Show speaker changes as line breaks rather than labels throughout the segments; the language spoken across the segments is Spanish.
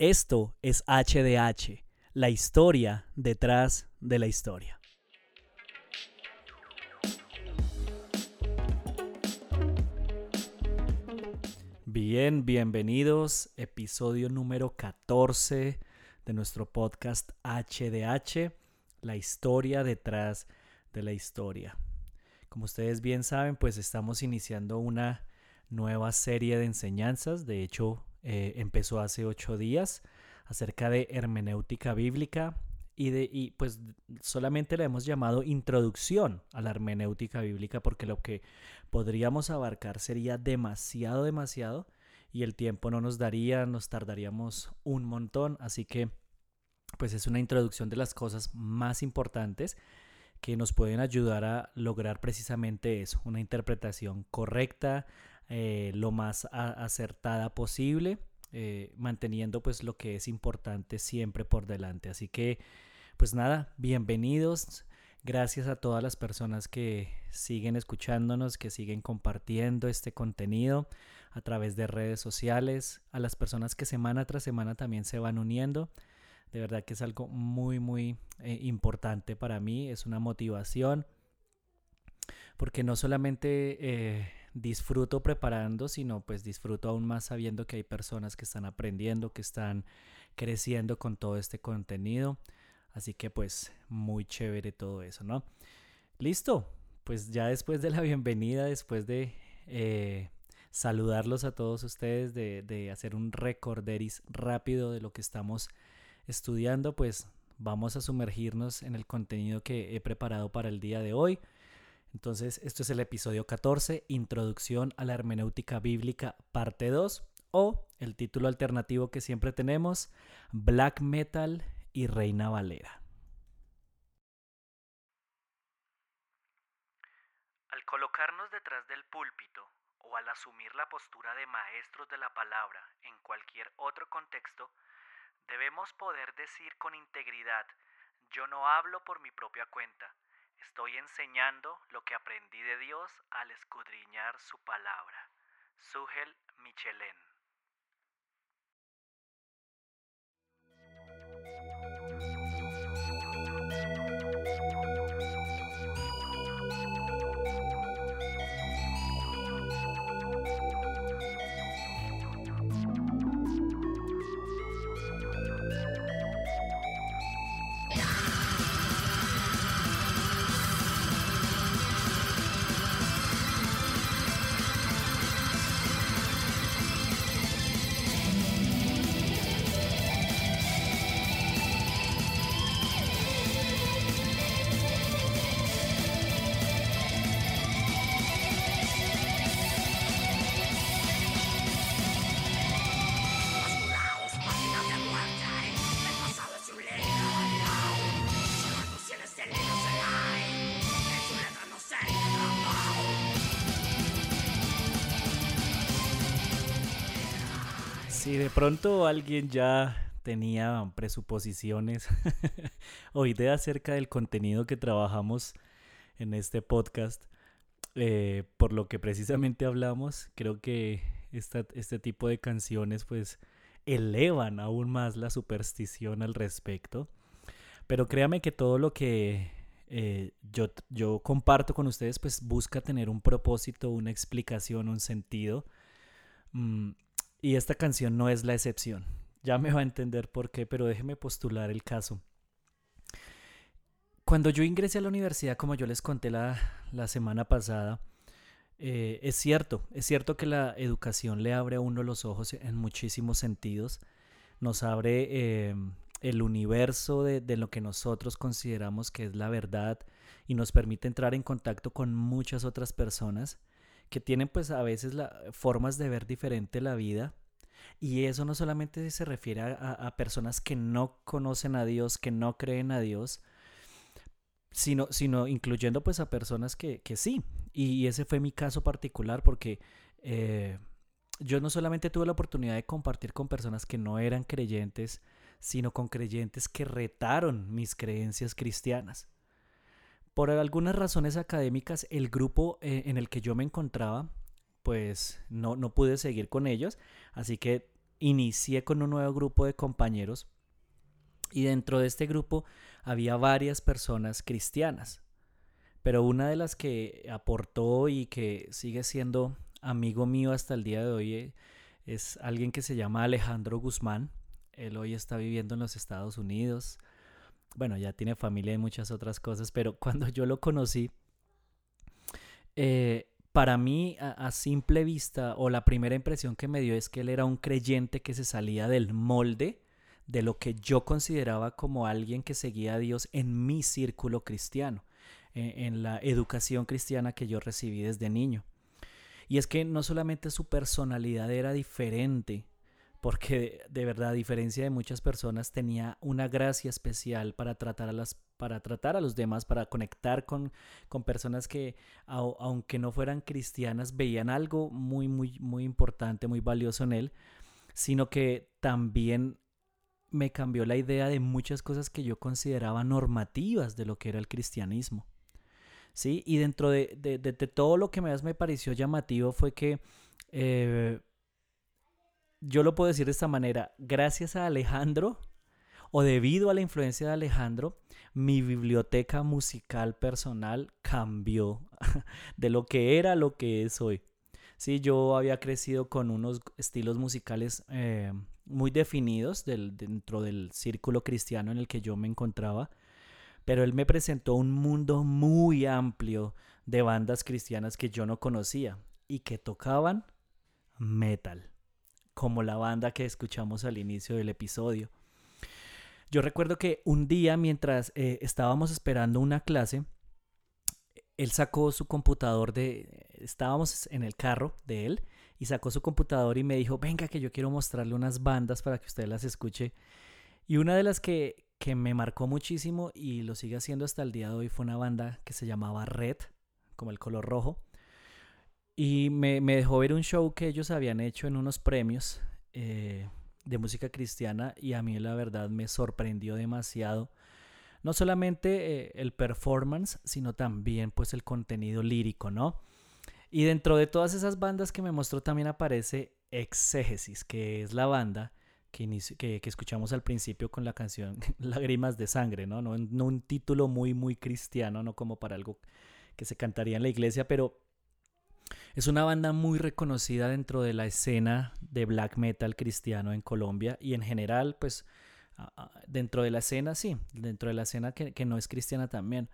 Esto es HDH, la historia detrás de la historia. Bien, bienvenidos, episodio número 14 de nuestro podcast HDH, la historia detrás de la historia. Como ustedes bien saben, pues estamos iniciando una nueva serie de enseñanzas, de hecho eh, empezó hace ocho días acerca de hermenéutica bíblica y, de, y pues solamente le hemos llamado introducción a la hermenéutica bíblica porque lo que podríamos abarcar sería demasiado, demasiado y el tiempo no nos daría, nos tardaríamos un montón, así que pues es una introducción de las cosas más importantes que nos pueden ayudar a lograr precisamente eso, una interpretación correcta, eh, lo más acertada posible, eh, manteniendo pues lo que es importante siempre por delante. Así que pues nada, bienvenidos. Gracias a todas las personas que siguen escuchándonos, que siguen compartiendo este contenido a través de redes sociales, a las personas que semana tras semana también se van uniendo. De verdad que es algo muy, muy eh, importante para mí, es una motivación, porque no solamente disfruto preparando, sino pues disfruto aún más sabiendo que hay personas que están aprendiendo, que están creciendo con todo este contenido. Así que pues muy chévere todo eso, ¿no? Listo, pues ya después de la bienvenida, después de eh, saludarlos a todos ustedes, de, de hacer un recorderis rápido de lo que estamos estudiando, pues vamos a sumergirnos en el contenido que he preparado para el día de hoy. Entonces, esto es el episodio 14, Introducción a la Hermenéutica Bíblica, parte 2, o el título alternativo que siempre tenemos, Black Metal y Reina Valera.
Al colocarnos detrás del púlpito o al asumir la postura de maestros de la palabra en cualquier otro contexto, debemos poder decir con integridad, yo no hablo por mi propia cuenta, Estoy enseñando lo que aprendí de Dios al escudriñar su palabra. Sugel Michelén.
Si de pronto alguien ya tenía presuposiciones o ideas acerca del contenido que trabajamos en este podcast, eh, por lo que precisamente hablamos, creo que este tipo de canciones pues elevan aún más la superstición al respecto. Pero créame que todo lo que eh, yo, yo comparto con ustedes pues busca tener un propósito, una explicación, un sentido. Mm, y esta canción no es la excepción. Ya me va a entender por qué, pero déjeme postular el caso. Cuando yo ingresé a la universidad, como yo les conté la, semana pasada, eh, es cierto, es cierto que la educación le abre a uno los ojos en muchísimos sentidos. Nos abre eh, el universo de, de lo que nosotros consideramos que es la verdad y nos permite entrar en contacto con muchas otras personas que tienen pues a veces la, formas de ver diferente la vida. Y eso no solamente se refiere a, personas que no conocen a Dios, que no creen a Dios, sino, sino incluyendo pues a personas que, que sí. Y ese fue mi caso particular porque eh, yo no solamente tuve la oportunidad de compartir con personas que no eran creyentes, sino con creyentes que retaron mis creencias cristianas. Por algunas razones académicas, el grupo eh, en el que yo me encontraba, pues no, no pude seguir con ellos, así que inicié con un nuevo grupo de compañeros y dentro de este grupo había varias personas cristianas. Pero una de las que aportó y que sigue siendo amigo mío hasta el día de hoy eh, es alguien que se llama Alejandro Guzmán. Él hoy está viviendo en los Estados Unidos. Bueno, ya tiene familia y muchas otras cosas, pero cuando yo lo conocí, eh, para mí, a, simple vista, o la primera impresión que me dio es que él era un creyente que se salía del molde de lo que yo consideraba como alguien que seguía a Dios en mi círculo cristiano, e, en la educación cristiana que yo recibí desde niño. Y es que no solamente su personalidad era diferente, porque de verdad, a diferencia de muchas personas, tenía una gracia especial para tratar a, las, para tratar a los demás, para conectar con, con personas que, aunque no fueran cristianas, veían algo muy, muy, muy importante, muy valioso en él, sino que también me cambió la idea de muchas cosas que yo consideraba normativas de lo que era el cristianismo. ¿Sí? Y dentro de, todo lo que más me pareció llamativo fue que eh, yo lo puedo decir de esta manera, gracias a Alejandro o debido a la influencia de Alejandro, mi biblioteca musical personal cambió de lo que era a lo que es hoy. Sí, yo había crecido con unos estilos musicales eh, muy definidos dentro del círculo cristiano en el que yo me encontraba, pero él me presentó un mundo muy amplio de bandas cristianas que yo no conocía y que tocaban metal como la banda que escuchamos al inicio del episodio. Yo recuerdo que un día mientras eh, estábamos esperando una clase, él sacó su computador de... Estábamos en el carro de él y sacó su computador y me dijo, venga que yo quiero mostrarle unas bandas para que usted las escuche. Y una de las que, que me marcó muchísimo y lo sigue haciendo hasta el día de hoy fue una banda que se llamaba Red, como el color rojo. Y me, dejó ver un show que ellos habían hecho en unos premios eh, de música cristiana y a mí la verdad me sorprendió demasiado. No solamente eh, el performance, sino también pues el contenido lírico, ¿no? Y dentro de todas esas bandas que me mostró también aparece Exégesis, que es la banda que, que, escuchamos al principio con la canción Lágrimas de Sangre, ¿no? ¿no? No un título muy, muy cristiano, no como para algo que se cantaría en la iglesia, pero es una banda muy reconocida dentro de la escena de black metal cristiano en Colombia y en general, pues dentro de la escena, sí, dentro de la escena que, no es cristiana también.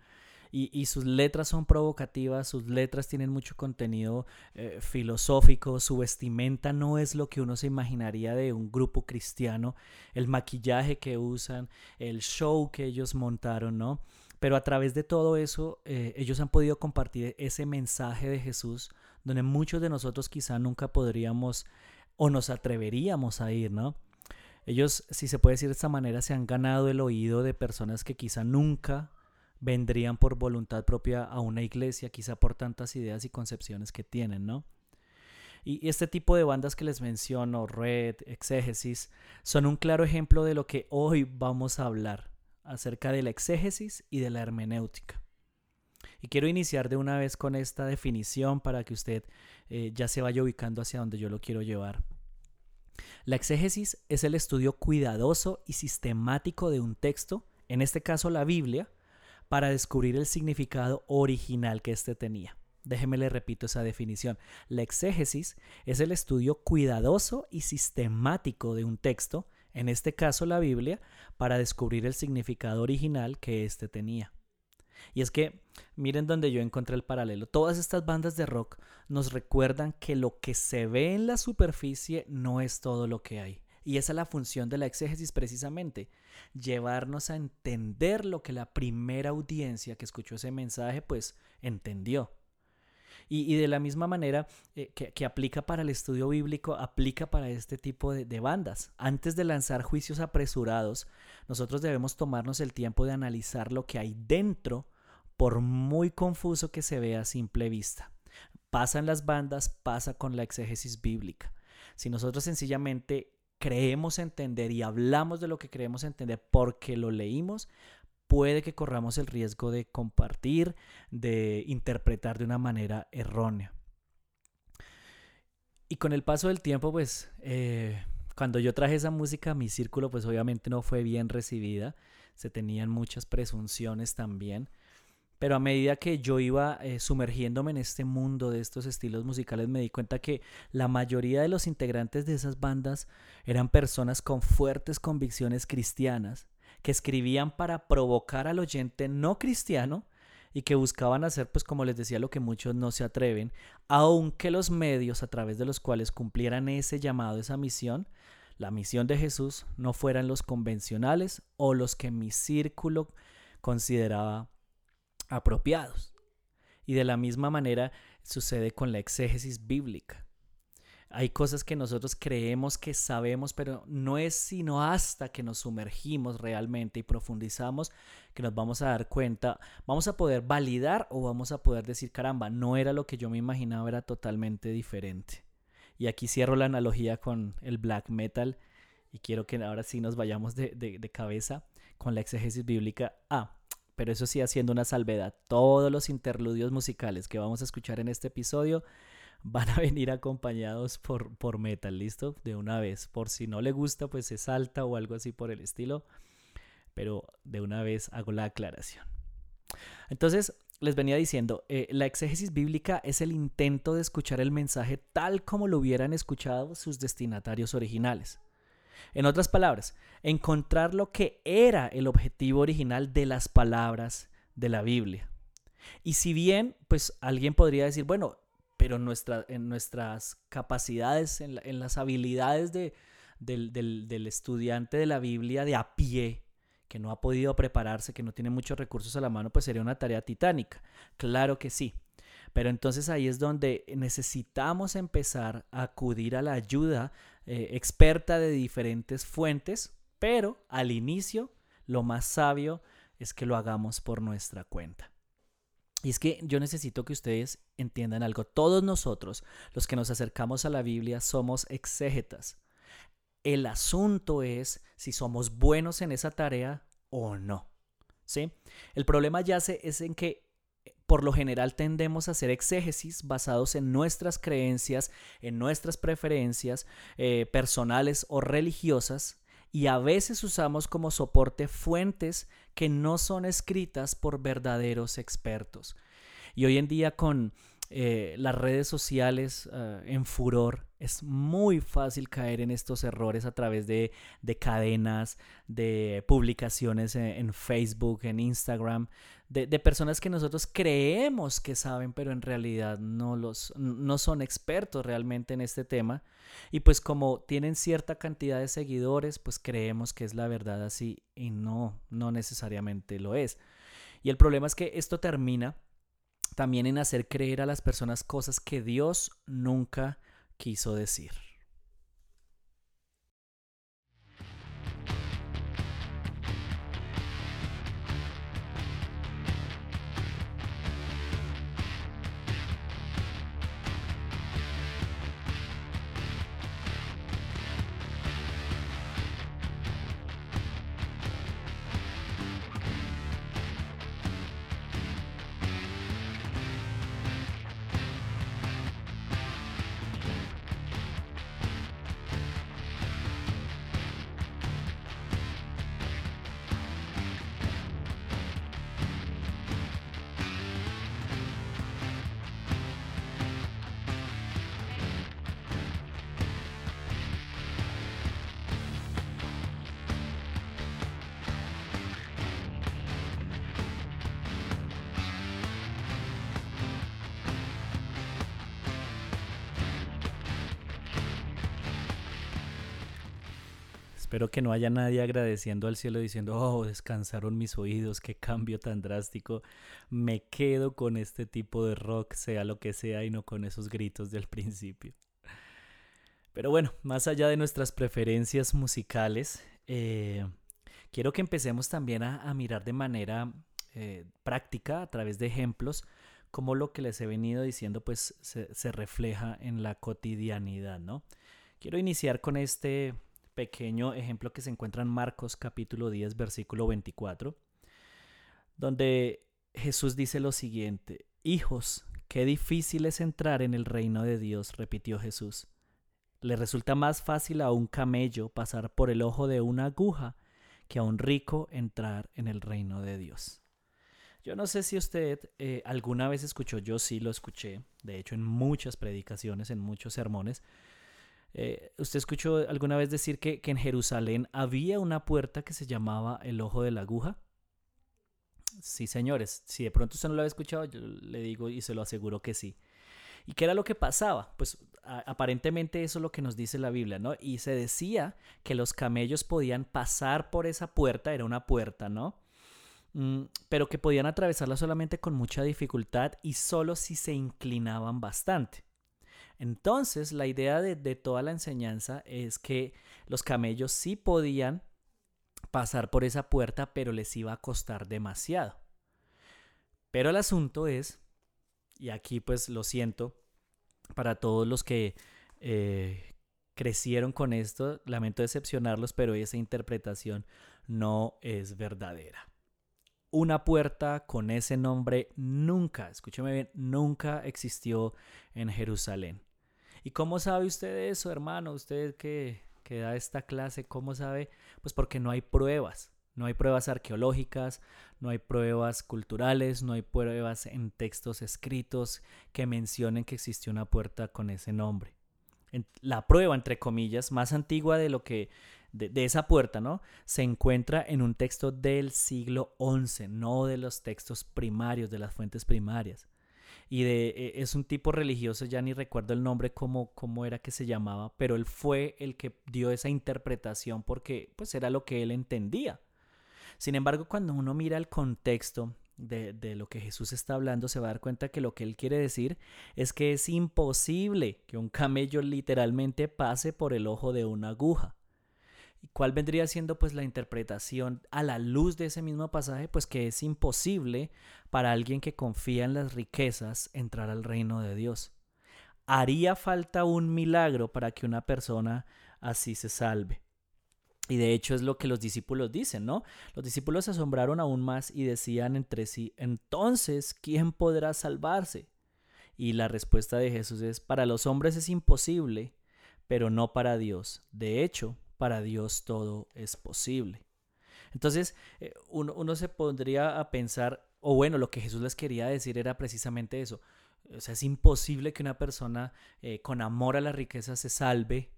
Y, sus letras son provocativas, sus letras tienen mucho contenido eh, filosófico, su vestimenta no es lo que uno se imaginaría de un grupo cristiano, el maquillaje que usan, el show que ellos montaron, ¿no? Pero a través de todo eso, eh, ellos han podido compartir ese mensaje de Jesús donde muchos de nosotros quizá nunca podríamos o nos atreveríamos a ir, ¿no? Ellos, si se puede decir de esta manera, se han ganado el oído de personas que quizá nunca vendrían por voluntad propia a una iglesia, quizá por tantas ideas y concepciones que tienen, ¿no? Y este tipo de bandas que les menciono, Red, Exégesis, son un claro ejemplo de lo que hoy vamos a hablar acerca de la exégesis y de la hermenéutica. Y quiero iniciar de una vez con esta definición para que usted eh, ya se vaya ubicando hacia donde yo lo quiero llevar. La exégesis es el estudio cuidadoso y sistemático de un texto, en este caso la Biblia, para descubrir el significado original que éste tenía. Déjeme le repito esa definición. La exégesis es el estudio cuidadoso y sistemático de un texto, en este caso la Biblia, para descubrir el significado original que éste tenía. Y es que, miren donde yo encontré el paralelo. Todas estas bandas de rock nos recuerdan que lo que se ve en la superficie no es todo lo que hay. Y esa es la función de la exégesis precisamente, llevarnos a entender lo que la primera audiencia que escuchó ese mensaje pues entendió. Y, de la misma manera eh, que, aplica para el estudio bíblico, aplica para este tipo de, bandas. Antes de lanzar juicios apresurados, nosotros debemos tomarnos el tiempo de analizar lo que hay dentro, por muy confuso que se vea a simple vista. Pasa en las bandas, pasa con la exégesis bíblica. Si nosotros sencillamente creemos entender y hablamos de lo que creemos entender porque lo leímos, puede que corramos el riesgo de compartir, de interpretar de una manera errónea. Y con el paso del tiempo, pues, eh, cuando yo traje esa música a mi círculo, pues obviamente no fue bien recibida. Se tenían muchas presunciones también. Pero a medida que yo iba eh, sumergiéndome en este mundo de estos estilos musicales, me di cuenta que la mayoría de los integrantes de esas bandas eran personas con fuertes convicciones cristianas, que escribían para provocar al oyente no cristiano y que buscaban hacer, pues como les decía, lo que muchos no se atreven, aunque los medios a través de los cuales cumplieran ese llamado, esa misión, la misión de Jesús, no fueran los convencionales o los que mi círculo consideraba apropiados. Y de la misma manera sucede con la exégesis bíblica. Hay cosas que nosotros creemos que sabemos, pero no es sino hasta que nos sumergimos realmente y profundizamos que nos vamos a dar cuenta, vamos a poder validar o vamos a poder decir, caramba, no era lo que yo me imaginaba, era totalmente diferente. Y aquí cierro la analogía con el black metal y quiero que ahora sí nos vayamos de, cabeza con la exégesis bíblica. Ah, pero eso sí haciendo una salvedad. Todos los interludios musicales que vamos a escuchar en este episodio van a venir acompañados por, por metal, ¿listo? De una vez. Por si no le gusta, pues se salta o algo así por el estilo. Pero de una vez hago la aclaración. Entonces, les venía diciendo, eh, la exégesis bíblica es el intento de escuchar el mensaje tal como lo hubieran escuchado sus destinatarios originales. En otras palabras, encontrar lo que era el objetivo original de las palabras de la Biblia. Y si bien, pues alguien podría decir, bueno, pero nuestra, en nuestras capacidades, en, las habilidades de, del, del estudiante de la Biblia de a pie, que no ha podido prepararse, que no tiene muchos recursos a la mano, pues sería una tarea titánica. Claro que sí. Pero entonces ahí es donde necesitamos empezar a acudir a la ayuda eh, experta de diferentes fuentes, pero al inicio lo más sabio es que lo hagamos por nuestra cuenta. Y es que yo necesito que ustedes entiendan algo. Todos nosotros, los que nos acercamos a la Biblia, somos exégetas. El asunto es si somos buenos en esa tarea o no. ¿Sí? El problema ya es en que por lo general tendemos a hacer exégesis basados en nuestras creencias, en nuestras preferencias eh, personales o religiosas, y a veces usamos como soporte fuentes que no son escritas por verdaderos expertos. Y hoy en día con eh, las redes sociales eh, en furor, es muy fácil caer en estos errores a través de, cadenas, de publicaciones en, Facebook, en Instagram, de, personas que nosotros creemos que saben, pero en realidad no, los, no son expertos realmente en este tema. Y pues como tienen cierta cantidad de seguidores, pues creemos que es la verdad así y no, no necesariamente lo es. Y el problema es que esto termina también en hacer creer a las personas cosas que Dios nunca quiso decir. Espero que no haya nadie agradeciendo al cielo diciendo, oh, descansaron mis oídos, qué cambio tan drástico. Me quedo con este tipo de rock, sea lo que sea, y no con esos gritos del principio. Pero bueno, más allá de nuestras preferencias musicales, eh, quiero que empecemos también a, mirar de manera eh, práctica, a través de ejemplos, cómo lo que les he venido diciendo pues se, se refleja en la cotidianidad, ¿no? Quiero iniciar con este pequeño ejemplo que se encuentra en Marcos capítulo 10, versículo 24, donde Jesús dice lo siguiente, Hijos, qué difícil es entrar en el reino de Dios, repitió Jesús. Le resulta más fácil a un camello pasar por el ojo de una aguja que a un rico entrar en el reino de Dios. Yo no sé si usted eh, alguna vez escuchó, yo sí lo escuché, de hecho en muchas predicaciones, en muchos sermones. Eh, ¿Usted escuchó alguna vez decir que, en Jerusalén había una puerta que se llamaba el ojo de la aguja? Sí, señores, si de pronto usted no lo había escuchado, yo le digo y se lo aseguro que sí. ¿Y qué era lo que pasaba? Pues aparentemente eso es lo que nos dice la Biblia, ¿no? Y se decía que los camellos podían pasar por esa puerta, era una puerta, ¿no? Mm, pero que podían atravesarla solamente con mucha dificultad y solo si se inclinaban bastante. Entonces, la idea de, toda la enseñanza es que los camellos sí podían pasar por esa puerta, pero les iba a costar demasiado. Pero el asunto es, y aquí pues lo siento, para todos los que eh, crecieron con esto, lamento decepcionarlos, pero esa interpretación no es verdadera. Una puerta con ese nombre nunca, escúcheme bien, nunca existió en Jerusalén. ¿Y cómo sabe usted eso, hermano? Usted que, da esta clase, ¿cómo sabe? Pues porque no hay pruebas. No hay pruebas arqueológicas, no hay pruebas culturales, no hay pruebas en textos escritos que mencionen que existió una puerta con ese nombre. La prueba, entre comillas, más antigua de lo que de, esa puerta, ¿no? Se encuentra en un texto del siglo XI, no de los textos primarios, de las fuentes primarias. Y de, e, es un tipo religioso, ya ni recuerdo el nombre, cómo, cómo era que se llamaba, pero él fue el que dio esa interpretación porque pues era lo que él entendía. Sin embargo, cuando uno mira el contexto de, de, lo que Jesús está hablando, se va a dar cuenta que lo que él quiere decir es que es imposible que un camello literalmente pase por el ojo de una aguja. ¿Y cuál vendría siendo pues la interpretación a la luz de ese mismo pasaje? Pues que es imposible para alguien que confía en las riquezas entrar al reino de Dios. Haría falta un milagro para que una persona así se salve. Y de hecho es lo que los discípulos dicen, ¿no? Los discípulos se asombraron aún más y decían entre sí, entonces, ¿quién podrá salvarse? Y la respuesta de Jesús es, para los hombres es imposible, pero no para Dios. De hecho, para Dios todo es posible. Entonces, eh, uno, se pondría a pensar, o bueno, lo que Jesús les quería decir era precisamente eso. O sea, es imposible que una persona eh, con amor a la riqueza se salve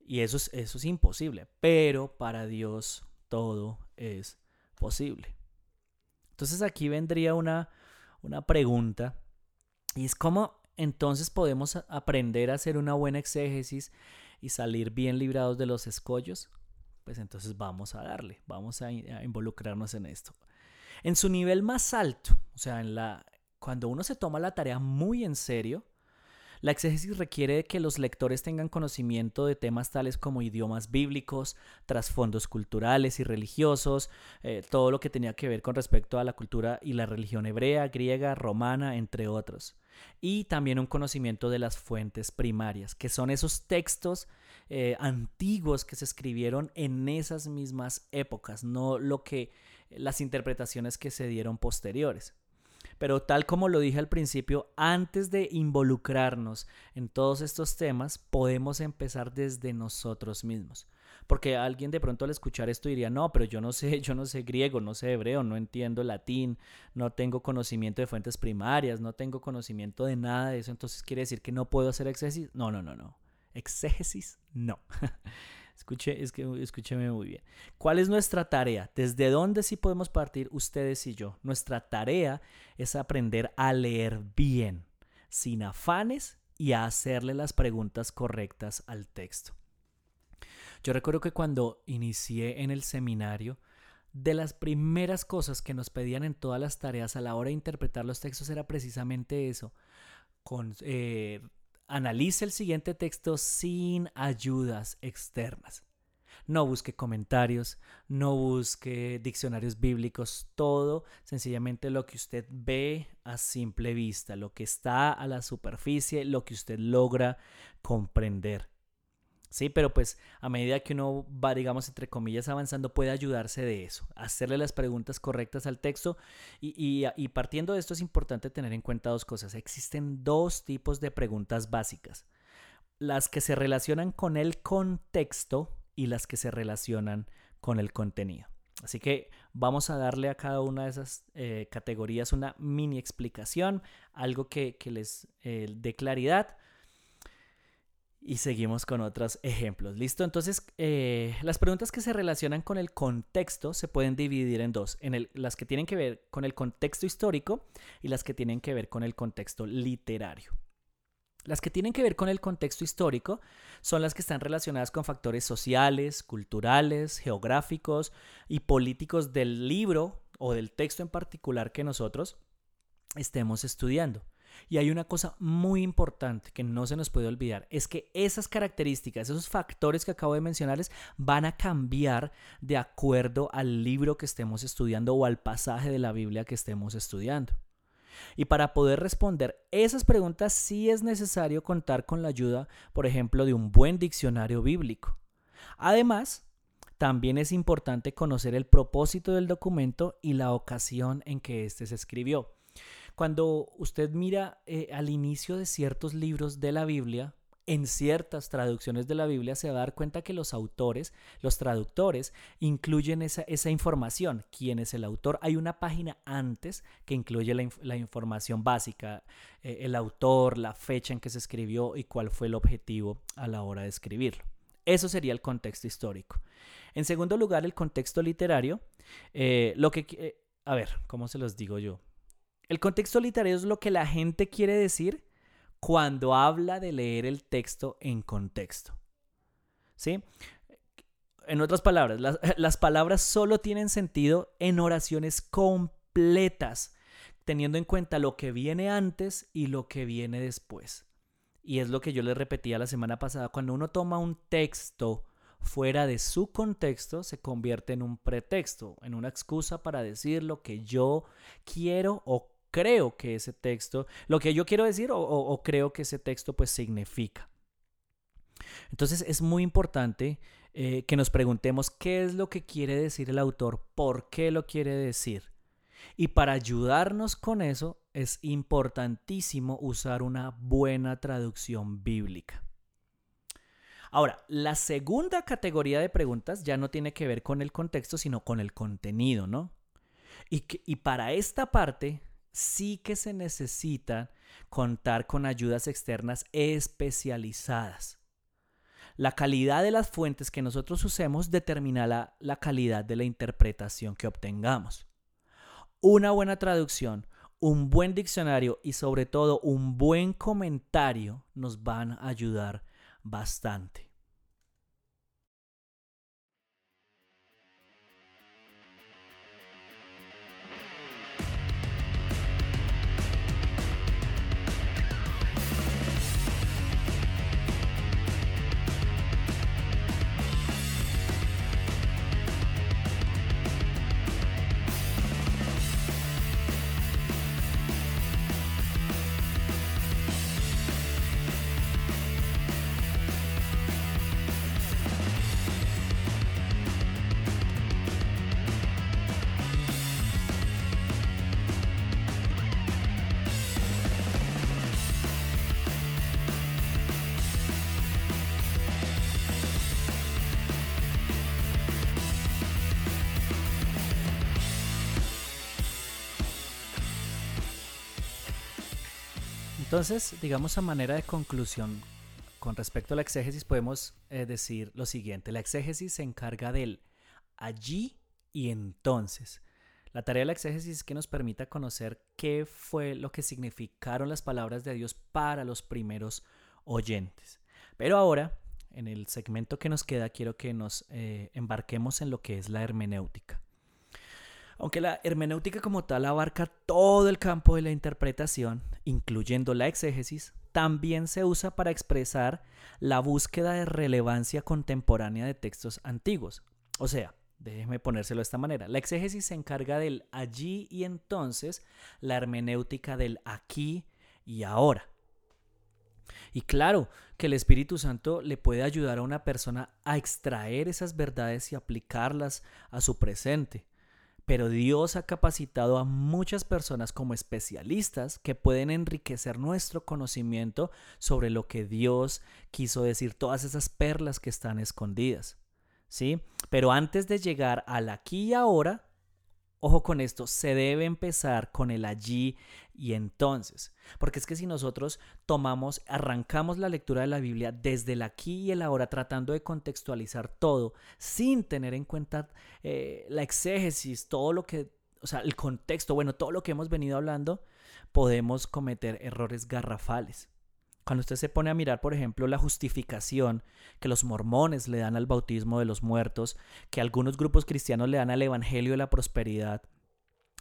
y eso es, eso es imposible, pero para Dios todo es posible. Entonces aquí vendría una, una pregunta y es cómo entonces podemos aprender a hacer una buena exégesis y salir bien librados de los escollos. Pues entonces vamos a darle, vamos a, involucrarnos en esto. En su nivel más alto, o sea, en la, cuando uno se toma la tarea muy en serio, la exégesis requiere que los lectores tengan conocimiento de temas tales como idiomas bíblicos, trasfondos culturales y religiosos, eh, todo lo que tenía que ver con respecto a la cultura y la religión hebrea, griega, romana, entre otros. Y también un conocimiento de las fuentes primarias, que son esos textos eh, antiguos que se escribieron en esas mismas épocas, no lo que las interpretaciones que se dieron posteriores. Pero tal como lo dije al principio, antes de involucrarnos en todos estos temas, podemos empezar desde nosotros mismos. Porque alguien de pronto al escuchar esto diría, no, pero yo no sé, yo no sé griego, no sé hebreo, no entiendo latín, no tengo conocimiento de fuentes primarias, no tengo conocimiento de nada de eso, entonces quiere decir que no puedo hacer exégesis. No, no, no, no. Exégesis, no. Escuche, es que, escúcheme muy bien. ¿Cuál es nuestra tarea? ¿Desde dónde sí podemos partir ustedes y yo? Nuestra tarea es aprender a leer bien, sin afanes y a hacerle las preguntas correctas al texto. Yo recuerdo que cuando inicié en el seminario, de las primeras cosas que nos pedían en todas las tareas a la hora de interpretar los textos era precisamente eso, eh, Analice el siguiente texto sin ayudas externas. No busque comentarios, no busque diccionarios bíblicos, todo sencillamente lo que usted ve a simple vista, lo que está a la superficie, lo que usted logra comprender. Sí, pero pues a medida que uno va, digamos, entre comillas, avanzando, puede ayudarse de eso, hacerle las preguntas correctas al texto. Y, y, partiendo de esto es importante tener en cuenta dos cosas. Existen dos tipos de preguntas básicas. las que se relacionan con el contexto y las que se relacionan con el contenido. Así que vamos a darle a cada una de esas eh, categorías una mini explicación, algo que, les eh, dé claridad. Y seguimos con otros ejemplos. ¿Listo? Entonces, eh, las preguntas que se relacionan con el contexto se pueden dividir en dos. En las que tienen que ver con el contexto histórico y las que tienen que ver con el contexto literario. Las que tienen que ver con el contexto histórico son las que están relacionadas con factores sociales, culturales, geográficos y políticos del libro o del texto en particular que nosotros estemos estudiando. Y hay una cosa muy importante que no se nos puede olvidar, es que esas características, esos factores que acabo de mencionarles, van a cambiar de acuerdo al libro que estemos estudiando o al pasaje de la Biblia que estemos estudiando. Y para poder responder esas preguntas sí es necesario contar con la ayuda, por ejemplo, de un buen diccionario bíblico. Además, también es importante conocer el propósito del documento y la ocasión en que éste se escribió. Cuando usted mira eh, al inicio de ciertos libros de la Biblia, en ciertas traducciones de la Biblia se va a dar cuenta que los autores, los traductores, incluyen esa, información. ¿Quién es el autor? Hay una página antes que incluye la, información básica, eh, el autor, la fecha en que se escribió y cuál fue el objetivo a la hora de escribirlo. Eso sería el contexto histórico. En segundo lugar, el contexto literario. Eh, lo que, a ver, ¿cómo se los digo yo? El contexto literario es lo que la gente quiere decir cuando habla de leer el texto en contexto. ¿Sí? En otras palabras, las, palabras solo tienen sentido en oraciones completas, teniendo en cuenta lo que viene antes y lo que viene después. Y es lo que yo les repetía la semana pasada, cuando uno toma un texto fuera de su contexto, se convierte en un pretexto, en una excusa para decir lo que yo quiero o creo que ese texto, lo que yo quiero decir o, creo que ese texto pues significa. Entonces es muy importante eh, que nos preguntemos qué es lo que quiere decir el autor, por qué lo quiere decir. Y para ayudarnos con eso es importantísimo usar una buena traducción bíblica. Ahora, la segunda categoría de preguntas ya no tiene que ver con el contexto, sino con el contenido, ¿no? Y, y para esta parte sí que se necesita contar con ayudas externas especializadas. La calidad de las fuentes que nosotros usemos determinará la calidad de la interpretación que obtengamos. Una buena traducción, un buen diccionario y sobre todo un buen comentario nos van a ayudar bastante. Entonces, digamos a manera de conclusión, con respecto a la exégesis podemos eh, decir lo siguiente. La exégesis se encarga del allí y entonces. La tarea de la exégesis es que nos permita conocer qué fue lo que significaron las palabras de Dios para los primeros oyentes. Pero ahora, en el segmento que nos queda, quiero que nos eh, embarquemos en lo que es la hermenéutica. Aunque la hermenéutica como tal abarca todo el campo de la interpretación, incluyendo la exégesis, también se usa para expresar la búsqueda de relevancia contemporánea de textos antiguos. O sea, déjeme ponérselo de esta manera. La exégesis se encarga del allí y entonces, la hermenéutica del aquí y ahora. Y claro que el Espíritu Santo le puede ayudar a una persona a extraer esas verdades y aplicarlas a su presente. Pero Dios ha capacitado a muchas personas como especialistas que pueden enriquecer nuestro conocimiento sobre lo que Dios quiso decir, todas esas perlas que están escondidas. ¿Sí? Pero antes de llegar al aquí y ahora, Ojo con esto, se debe empezar con el allí y entonces. Porque es que si nosotros tomamos, arrancamos la lectura de la Biblia desde el aquí y el ahora, tratando de contextualizar todo, sin tener en cuenta eh, la exégesis, todo lo que, o sea, el contexto, bueno, todo lo que hemos venido hablando, podemos cometer errores garrafales. Cuando usted se pone a mirar, por ejemplo, la justificación que los mormones le dan al bautismo de los muertos, que algunos grupos cristianos le dan al Evangelio de la prosperidad,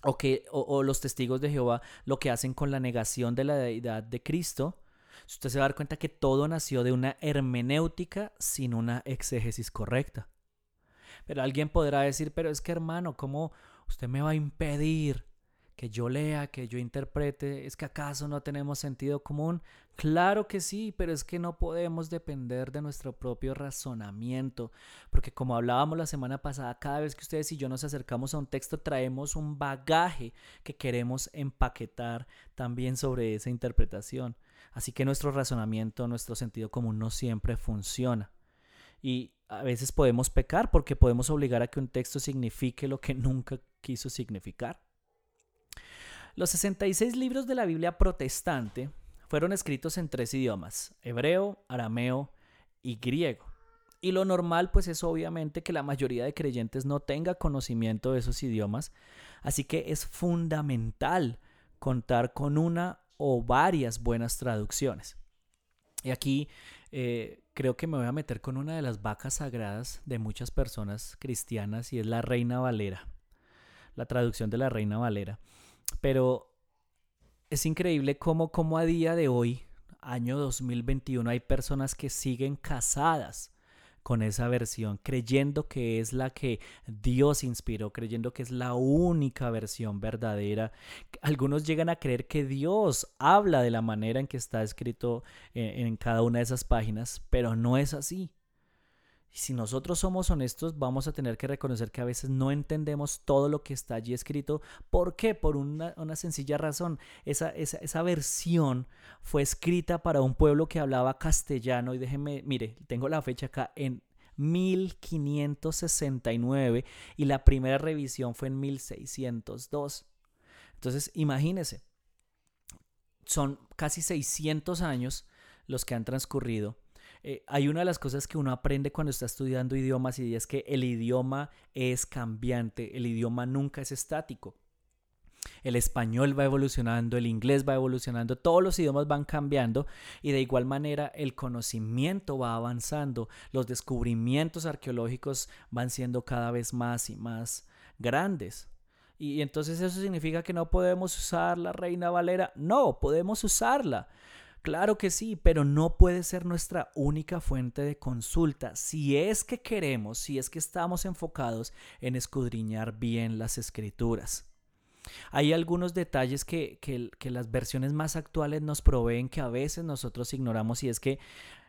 o, que, o, los testigos de Jehová lo que hacen con la negación de la deidad de Cristo, usted se va a dar cuenta que todo nació de una hermenéutica sin una exégesis correcta. Pero alguien podrá decir, pero es que hermano, ¿cómo usted me va a impedir que yo lea, que yo interprete, ¿es que acaso no tenemos sentido común? Claro que sí, pero es que no podemos depender de nuestro propio razonamiento, porque como hablábamos la semana pasada, cada vez que ustedes y yo nos acercamos a un texto traemos un bagaje que queremos empaquetar también sobre esa interpretación. Así que nuestro razonamiento, nuestro sentido común no siempre funciona. Y a veces podemos pecar porque podemos obligar a que un texto signifique lo que nunca quiso significar. Los 66 libros de la Biblia protestante fueron escritos en tres idiomas, hebreo, arameo y griego. Y lo normal pues es obviamente que la mayoría de creyentes no tenga conocimiento de esos idiomas, así que es fundamental contar con una o varias buenas traducciones. Y aquí eh, creo que me voy a meter con una de las vacas sagradas de muchas personas cristianas y es la Reina Valera, la traducción de la Reina Valera. Pero es increíble cómo, cómo a día de hoy, año 2021, hay personas que siguen casadas con esa versión, creyendo que es la que Dios inspiró, creyendo que es la única versión verdadera. Algunos llegan a creer que Dios habla de la manera en que está escrito en, en cada una de esas páginas, pero no es así. Si nosotros somos honestos, vamos a tener que reconocer que a veces no entendemos todo lo que está allí escrito. ¿Por qué? Por una, sencilla razón. Esa, esa, versión fue escrita para un pueblo que hablaba castellano. Y déjeme, mire, tengo la fecha acá en 1569 y la primera revisión fue en 1602. Entonces, imagínese, son casi 600 años los que han transcurrido eh, hay una de las cosas que uno aprende cuando está estudiando idiomas y es que el idioma es cambiante, el idioma nunca es estático. El español va evolucionando, el inglés va evolucionando, todos los idiomas van cambiando y de igual manera el conocimiento va avanzando, los descubrimientos arqueológicos van siendo cada vez más y más grandes. Y entonces eso significa que no podemos usar la Reina Valera. No, podemos usarla. Claro que sí, pero no puede ser nuestra única fuente de consulta si es que queremos, si es que estamos enfocados en escudriñar bien las escrituras. Hay algunos detalles que, las versiones más actuales nos proveen que a veces nosotros ignoramos y es que,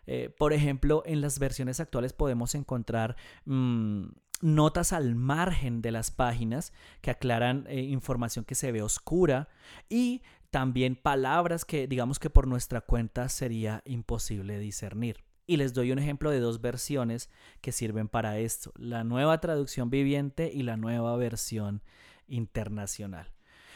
eh, por ejemplo, en las versiones actuales podemos encontrar... Mm, notas al margen de las páginas que aclaran eh, información que se ve oscura y también palabras que digamos que por nuestra cuenta sería imposible discernir. Y les doy un ejemplo de dos versiones que sirven para esto, la nueva traducción viviente y la nueva versión internacional.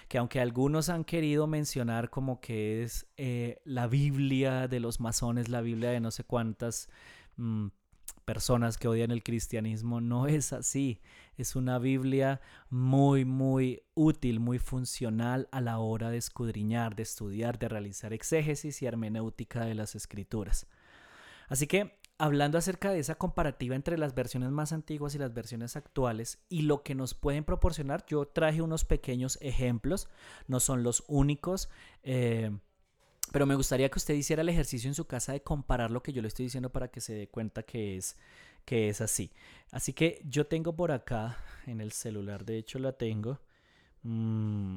Que aunque algunos han querido mencionar como que es eh, la Biblia de los masones, la Biblia de no sé cuántas mm, personas que odian el cristianismo, no es así. Es una Biblia muy, muy útil, muy funcional a la hora de escudriñar, de estudiar, de realizar exégesis y hermenéutica de las escrituras. Así que, hablando acerca de esa comparativa entre las versiones más antiguas y las versiones actuales y lo que nos pueden proporcionar, yo traje unos pequeños ejemplos, no son los únicos. Eh, pero me gustaría que usted hiciera el ejercicio en su casa de comparar lo que yo le estoy diciendo para que se dé cuenta que es, que es así. Así que yo tengo por acá, en el celular, de hecho la tengo, mm,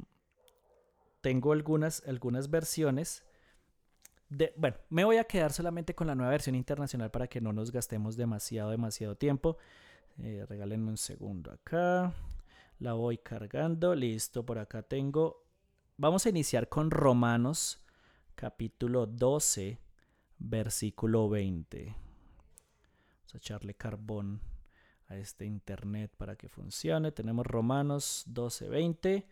tengo algunas, algunas versiones. De, bueno, me voy a quedar solamente con la nueva versión internacional para que no nos gastemos demasiado, demasiado tiempo. Eh, regálenme un segundo acá. La voy cargando. Listo, por acá tengo. Vamos a iniciar con Romanos capítulo 12, versículo 20. Vamos a echarle carbón a este internet para que funcione. Tenemos Romanos 12, 20.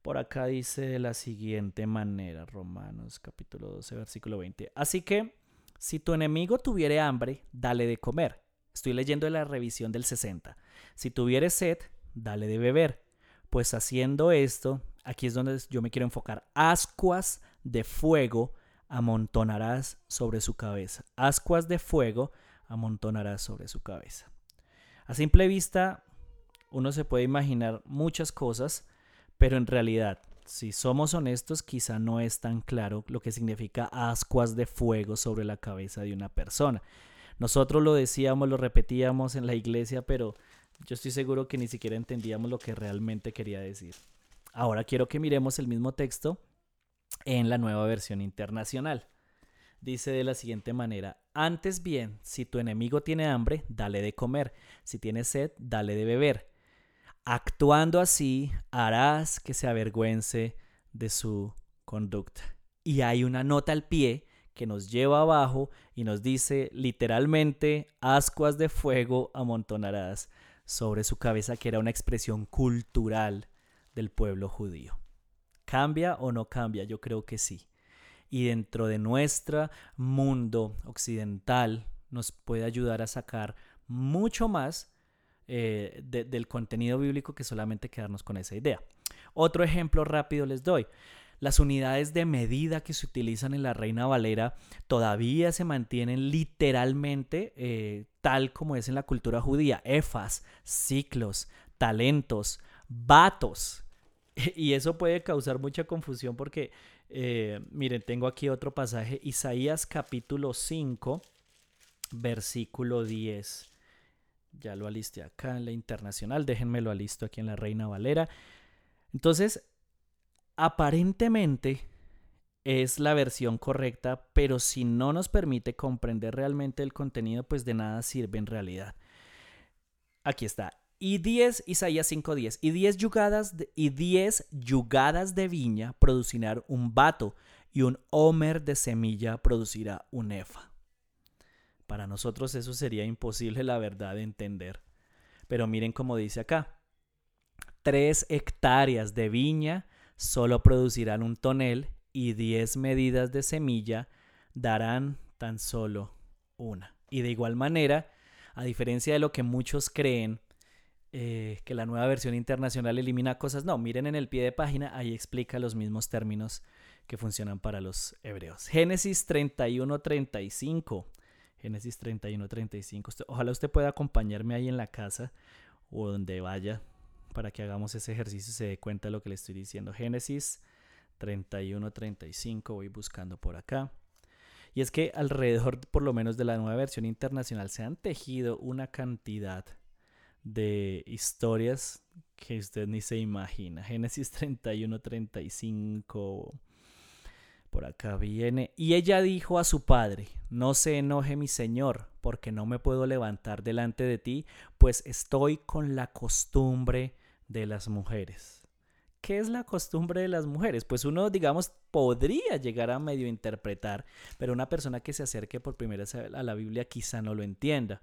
Por acá dice de la siguiente manera, Romanos capítulo 12, versículo 20. Así que, si tu enemigo tuviere hambre, dale de comer. Estoy leyendo la revisión del 60. Si tuviere sed, dale de beber. Pues haciendo esto, aquí es donde yo me quiero enfocar. Ascuas de fuego amontonarás sobre su cabeza. Ascuas de fuego amontonarás sobre su cabeza. A simple vista, uno se puede imaginar muchas cosas, pero en realidad, si somos honestos, quizá no es tan claro lo que significa ascuas de fuego sobre la cabeza de una persona. Nosotros lo decíamos, lo repetíamos en la iglesia, pero yo estoy seguro que ni siquiera entendíamos lo que realmente quería decir. Ahora quiero que miremos el mismo texto en la nueva versión internacional. Dice de la siguiente manera, antes bien, si tu enemigo tiene hambre, dale de comer, si tiene sed, dale de beber Actuando así, harás que se avergüence de su conducta. Y hay una nota al pie que nos lleva abajo y nos dice literalmente, ascuas de fuego amontonarás sobre su cabeza, que era una expresión cultural del pueblo judío. ¿Cambia o no cambia? Yo creo que sí. Y dentro de nuestro mundo occidental nos puede ayudar a sacar mucho más eh, del contenido bíblico que solamente quedarnos con esa idea. Otro ejemplo rápido les doy. Las unidades de medida que se utilizan en la Reina Valera todavía se mantienen literalmente eh, tal como es en la cultura judía. Efas, ciclos, talentos, vatos. Y eso puede causar mucha confusión porque, eh, miren, tengo aquí otro pasaje, Isaías capítulo 5, versículo 10. Ya lo alisté acá en la internacional. Déjenmelo alisto aquí en la Reina Valera. Entonces, aparentemente es la versión correcta, pero si no nos permite comprender realmente el contenido, pues de nada sirve en realidad. Aquí está. Y 10, Isaías 5.10, y 10 yugadas, y 10 yugadas de viña producirán un vato, y un homer de semilla producirá un efa. Para nosotros eso sería imposible, la verdad, de entender. Pero miren cómo dice acá. Tres hectáreas de viña solo producirán un tonel y diez medidas de semilla darán tan solo una. Y de igual manera, a diferencia de lo que muchos creen, eh, que la nueva versión internacional elimina cosas, no, miren en el pie de página, ahí explica los mismos términos que funcionan para los hebreos. Génesis 31-35 Génesis 31, 35. Ojalá usted pueda acompañarme ahí en la casa o donde vaya para que hagamos ese ejercicio y se dé cuenta de lo que le estoy diciendo. Génesis 31, 35. Voy buscando por acá. Y es que alrededor, por lo menos de la nueva versión internacional, se han tejido una cantidad de historias que usted ni se imagina. Génesis 31, 35. Por acá viene. Y ella dijo a su padre, no se enoje mi señor, porque no me puedo levantar delante de ti, pues estoy con la costumbre de las mujeres. ¿Qué es la costumbre de las mujeres? Pues uno, digamos, podría llegar a medio interpretar, pero una persona que se acerque por primera vez a la Biblia quizá no lo entienda.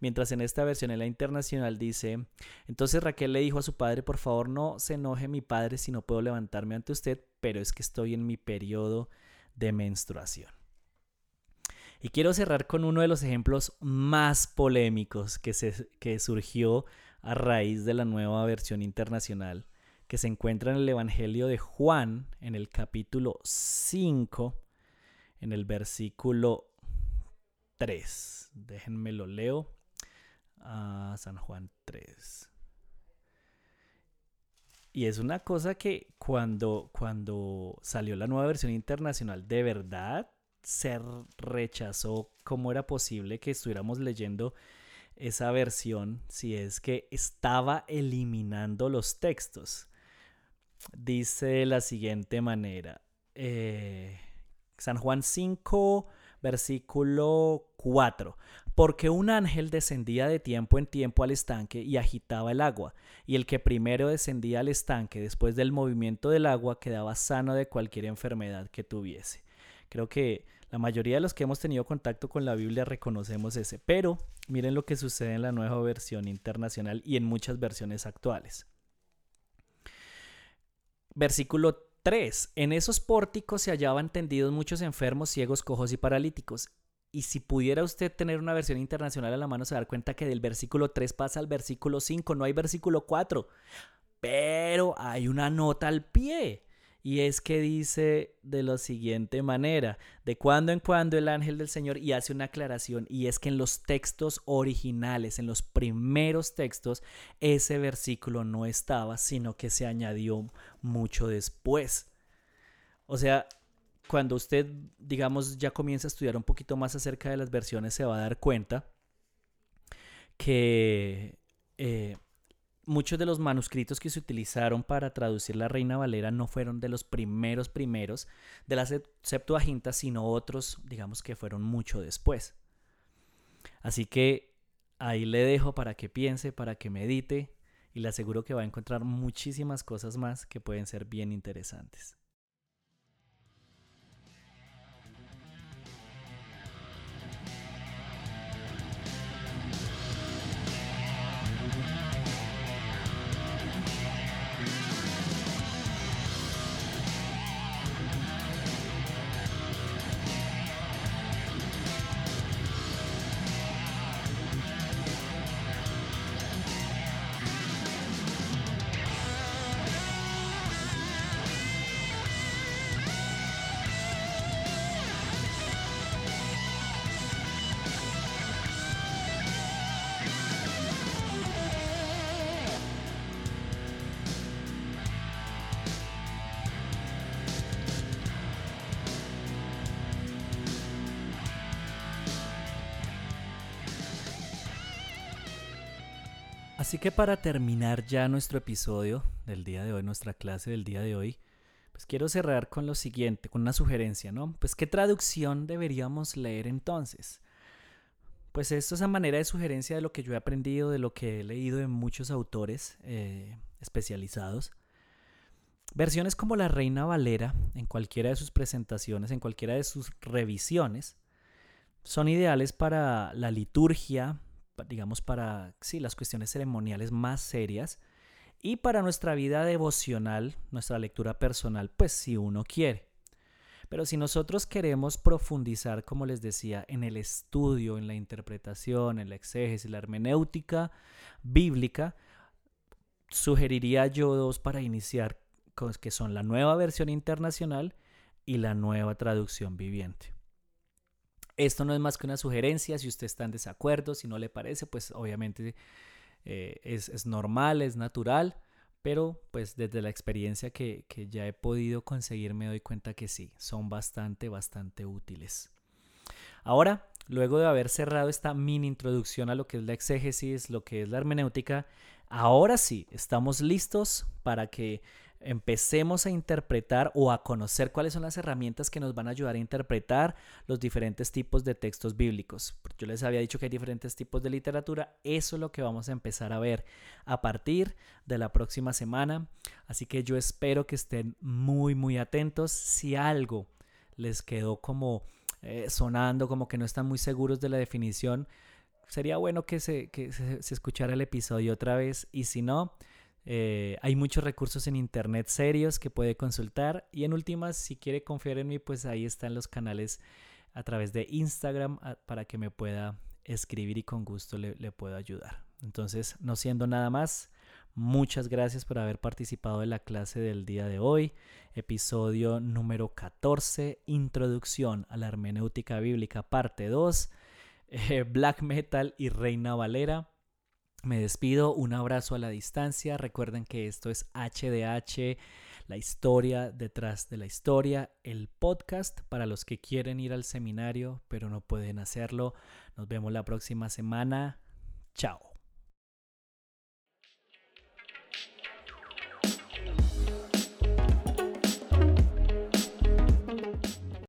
Mientras en esta versión, en la internacional, dice, entonces Raquel le dijo a su padre, por favor no se enoje mi padre si no puedo levantarme ante usted, pero es que estoy en mi periodo de menstruación. Y quiero cerrar con uno de los ejemplos más polémicos que, se, que surgió a raíz de la nueva versión internacional, que se encuentra en el Evangelio de Juan, en el capítulo 5, en el versículo 3. Déjenme lo leo. a San Juan 3. Y es una cosa que cuando, cuando salió la nueva versión internacional, de verdad se rechazó cómo era posible que estuviéramos leyendo esa versión si es que estaba eliminando los textos. Dice de la siguiente manera, eh, San Juan 5, versículo 4. Porque un ángel descendía de tiempo en tiempo al estanque y agitaba el agua, y el que primero descendía al estanque después del movimiento del agua quedaba sano de cualquier enfermedad que tuviese. Creo que la mayoría de los que hemos tenido contacto con la Biblia reconocemos ese, pero miren lo que sucede en la nueva versión internacional y en muchas versiones actuales. Versículo 3. En esos pórticos se hallaban tendidos muchos enfermos, ciegos, cojos y paralíticos. Y si pudiera usted tener una versión internacional a la mano, se dar cuenta que del versículo 3 pasa al versículo 5, no hay versículo 4. Pero hay una nota al pie. Y es que dice de la siguiente manera, de cuando en cuando el ángel del Señor, y hace una aclaración, y es que en los textos originales, en los primeros textos, ese versículo no estaba, sino que se añadió mucho después. O sea, cuando usted, digamos, ya comienza a estudiar un poquito más acerca de las versiones, se va a dar cuenta que eh, muchos de los manuscritos que se utilizaron para traducir la Reina Valera no fueron de los primeros primeros de la Septuaginta, sino otros, digamos que fueron mucho después. Así que ahí le dejo para que piense, para que medite y le aseguro que va a encontrar muchísimas cosas más que pueden ser bien interesantes. Que para terminar ya nuestro episodio del día de hoy, nuestra clase del día de hoy, pues quiero cerrar con lo siguiente, con una sugerencia, ¿no? Pues qué traducción deberíamos leer entonces. Pues esto es a manera de sugerencia de lo que yo he aprendido, de lo que he leído de muchos autores eh, especializados. Versiones como la Reina Valera, en cualquiera de sus presentaciones, en cualquiera de sus revisiones, son ideales para la liturgia, digamos, para sí, las cuestiones ceremoniales más serias y para nuestra vida devocional, nuestra lectura personal, pues si uno quiere. Pero si nosotros queremos profundizar, como les decía, en el estudio, en la interpretación, en la exégesis, la hermenéutica bíblica, sugeriría yo dos para iniciar, que son la nueva versión internacional y la nueva traducción viviente. Esto no es más que una sugerencia, si usted está en desacuerdo, si no le parece, pues obviamente eh, es, normal, es natural, pero pues desde la experiencia que, que ya he podido conseguir me doy cuenta que sí, son bastante, bastante útiles. Ahora, luego de haber cerrado esta mini introducción a lo que es la exégesis, lo que es la hermenéutica, ahora sí, estamos listos para que empecemos a interpretar o a conocer cuáles son las herramientas que nos van a ayudar a interpretar los diferentes tipos de textos bíblicos. Yo les había dicho que hay diferentes tipos de literatura, eso es lo que vamos a empezar a ver a partir de la próxima semana, así que yo espero que estén muy muy atentos. Si algo les quedó como eh, sonando, como que no están muy seguros de la definición, sería bueno que se, que se escuchara el episodio otra vez. Y si no, eh, hay muchos recursos en internet serios que puede consultar. Y en últimas, si quiere confiar en mí, pues ahí están los canales a través de Instagram para que me pueda escribir y con gusto le, le puedo ayudar. Entonces, no siendo nada más, muchas gracias por haber participado en la clase del día de hoy. Episodio número 14, Introducción a la Hermenéutica Bíblica, parte 2, eh, Black Metal y Reina Valera. Me despido, un abrazo a la distancia. Recuerden que esto es HDH, la historia detrás de la historia, el podcast para los que quieren ir al seminario pero no pueden hacerlo. Nos vemos la próxima semana. Chao.